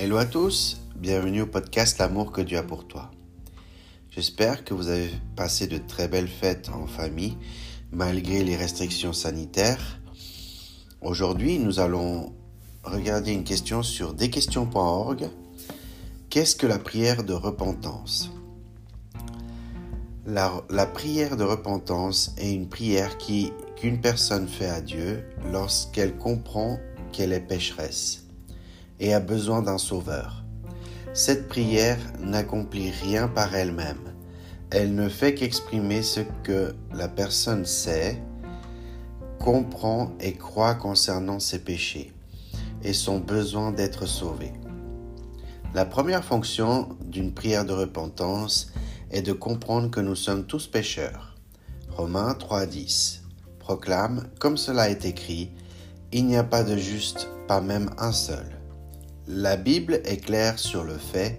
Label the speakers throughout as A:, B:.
A: Hello à tous, bienvenue au podcast L'amour que Dieu a pour toi. J'espère que vous avez passé de très belles fêtes en famille malgré les restrictions sanitaires. Aujourd'hui, nous allons regarder une question sur desquestions.org. Qu'est-ce que la prière de repentance? La, prière de repentance est une prière qu'une personne fait à Dieu lorsqu'elle comprend qu'elle est pécheresse et a besoin d'un sauveur. Cette prière n'accomplit rien par elle-même. Elle ne fait qu'exprimer ce que la personne sait, comprend et croit concernant ses péchés et son besoin d'être sauvé. La première fonction d'une prière de repentance est de comprendre que nous sommes tous pécheurs. Romains 3.10 proclame, comme cela est écrit, Il n'y a pas de juste, pas même un seul. La Bible est claire sur le fait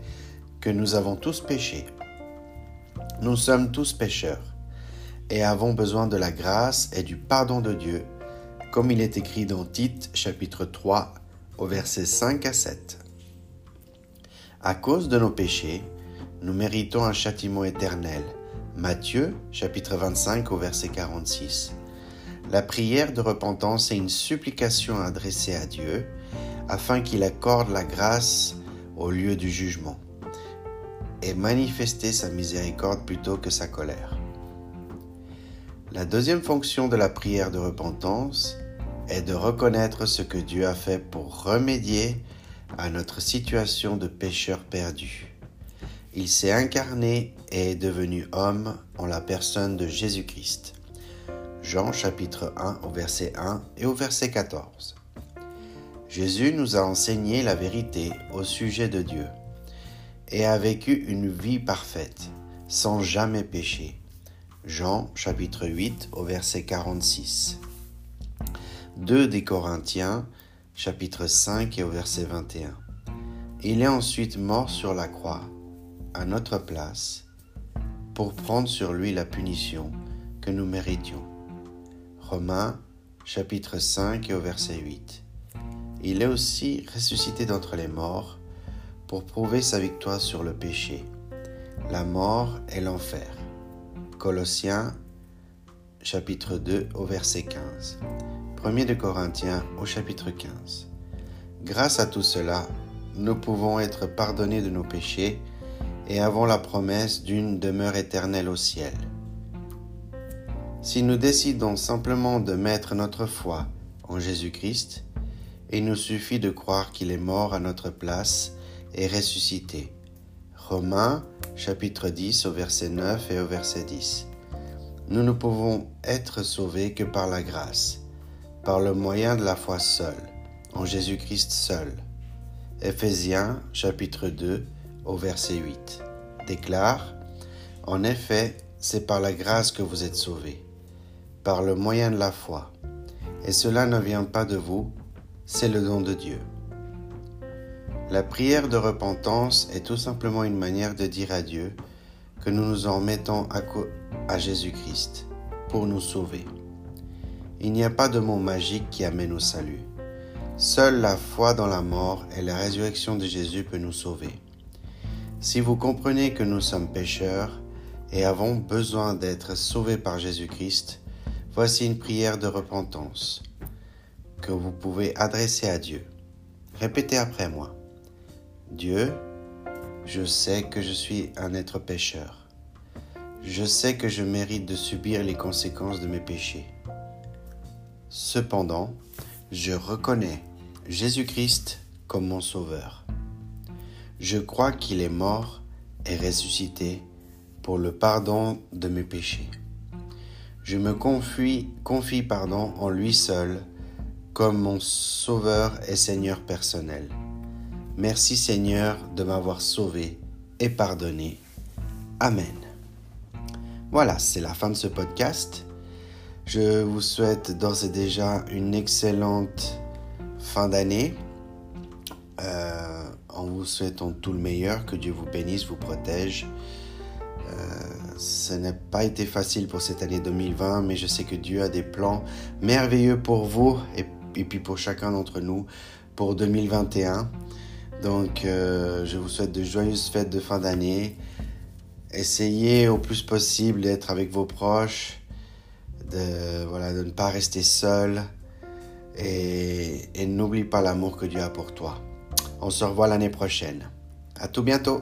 A: que nous avons tous péché. Nous sommes tous pécheurs et avons besoin de la grâce et du pardon de Dieu, comme il est écrit dans Tite chapitre 3 au verset 5 à 7. À cause de nos péchés, nous méritons un châtiment éternel. Matthieu chapitre 25 au verset 46. La prière de repentance est une supplication adressée à Dieu afin qu'il accorde la grâce au lieu du jugement et manifester sa miséricorde plutôt que sa colère. La deuxième fonction de la prière de repentance est de reconnaître ce que Dieu a fait pour remédier à notre situation de pécheur perdu. Il s'est incarné et est devenu homme en la personne de Jésus-Christ. Jean chapitre 1 au verset 1 et au verset 14. Jésus nous a enseigné la vérité au sujet de Dieu et a vécu une vie parfaite, sans jamais pécher. Jean chapitre 8 au verset 46. 2 des Corinthiens chapitre 5 et au verset 21. Il est ensuite mort sur la croix, à notre place, pour prendre sur lui la punition que nous méritions. Romains chapitre 5 et au verset 8 il est aussi ressuscité d'entre les morts pour prouver sa victoire sur le péché, la mort et l'enfer. Colossiens chapitre 2 au verset 15. 1 de Corinthiens au chapitre 15. Grâce à tout cela, nous pouvons être pardonnés de nos péchés et avons la promesse d'une demeure éternelle au ciel. Si nous décidons simplement de mettre notre foi en Jésus-Christ, il nous suffit de croire qu'il est mort à notre place et ressuscité. Romains chapitre 10 au verset 9 et au verset 10. Nous ne pouvons être sauvés que par la grâce, par le moyen de la foi seule, en Jésus-Christ seul. Éphésiens chapitre 2 au verset 8 déclare En effet, c'est par la grâce que vous êtes sauvés, par le moyen de la foi. Et cela ne vient pas de vous, c'est le don de Dieu. La prière de repentance est tout simplement une manière de dire à Dieu que nous nous en mettons à, Jésus-Christ pour nous sauver. Il n'y a pas de mot magique qui amène au salut. Seule la foi dans la mort et la résurrection de Jésus peut nous sauver. Si vous comprenez que nous sommes pécheurs et avons besoin d'être sauvés par Jésus-Christ, voici une prière de repentance que vous pouvez adresser à Dieu. Répétez après moi. Dieu, je sais que je suis un être pécheur. Je sais que je mérite de subir les conséquences de mes péchés. Cependant, je reconnais Jésus-Christ comme mon Sauveur. Je crois qu'il est mort et ressuscité pour le pardon de mes péchés. Je me confie, confie pardon, en lui seul comme mon Sauveur et Seigneur personnel. Merci Seigneur de m'avoir sauvé et pardonné. Amen. Voilà, c'est la fin de ce podcast. Je vous souhaite d'ores et déjà une excellente fin d'année. Euh, en vous souhaitant tout le meilleur, que Dieu vous bénisse, vous protège. Euh, ce n'a pas été facile pour cette année 2020, mais je sais que Dieu a des plans merveilleux pour vous et et puis pour chacun d'entre nous pour 2021. Donc, euh, je vous souhaite de joyeuses fêtes de fin d'année. Essayez au plus possible d'être avec vos proches, de, voilà, ne pas rester seul et, et n'oublie pas l'amour que Dieu a pour toi. On se revoit l'année prochaine. À tout bientôt.